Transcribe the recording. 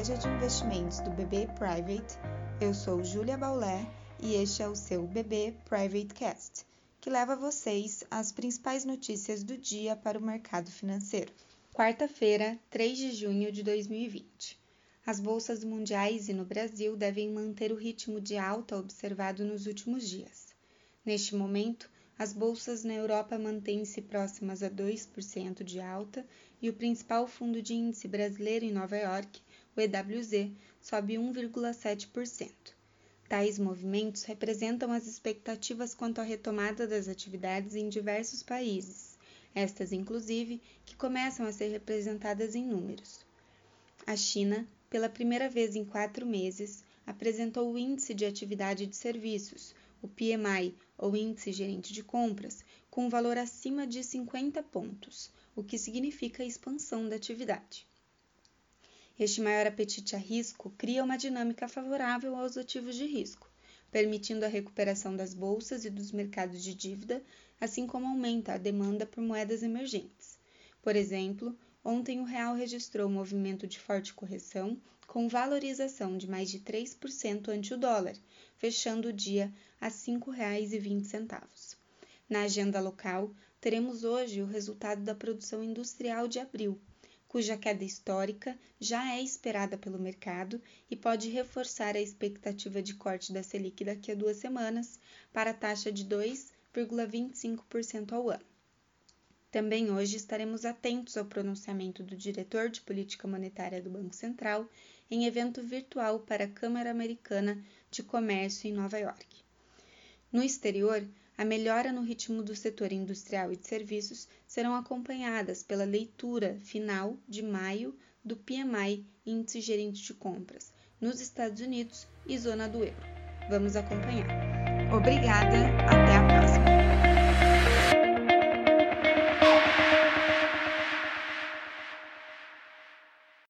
estratégia de investimentos do BB Private. Eu sou Júlia Baulé e este é o seu BB Private Cast, que leva vocês as principais notícias do dia para o mercado financeiro. Quarta-feira, 3 de junho de 2020. As bolsas mundiais e no Brasil devem manter o ritmo de alta observado nos últimos dias. Neste momento, as bolsas na Europa mantêm-se próximas a 2% de alta e o principal fundo de índice brasileiro em Nova York, o EWZ, sobe 1,7%. Tais movimentos representam as expectativas quanto à retomada das atividades em diversos países, estas inclusive que começam a ser representadas em números. A China, pela primeira vez em quatro meses, apresentou o Índice de Atividade de Serviços, o PMI, ou Índice Gerente de Compras, com valor acima de 50 pontos, o que significa expansão da atividade. Este maior apetite a risco cria uma dinâmica favorável aos ativos de risco, permitindo a recuperação das bolsas e dos mercados de dívida, assim como aumenta a demanda por moedas emergentes. Por exemplo, ontem o real registrou um movimento de forte correção, com valorização de mais de 3% ante o dólar, fechando o dia a R$ 5,20. Na agenda local, teremos hoje o resultado da produção industrial de abril, cuja queda histórica já é esperada pelo mercado e pode reforçar a expectativa de corte da Selic daqui a duas semanas para a taxa de 2,25% ao ano. Também hoje estaremos atentos ao pronunciamento do diretor de política monetária do Banco Central em evento virtual para a Câmara Americana de Comércio em Nova York. No exterior, a melhora no ritmo do setor industrial e de serviços serão acompanhadas pela leitura final de maio do PMI, Índice Gerente de Compras, nos Estados Unidos e zona do euro. Vamos acompanhar. Obrigada, até!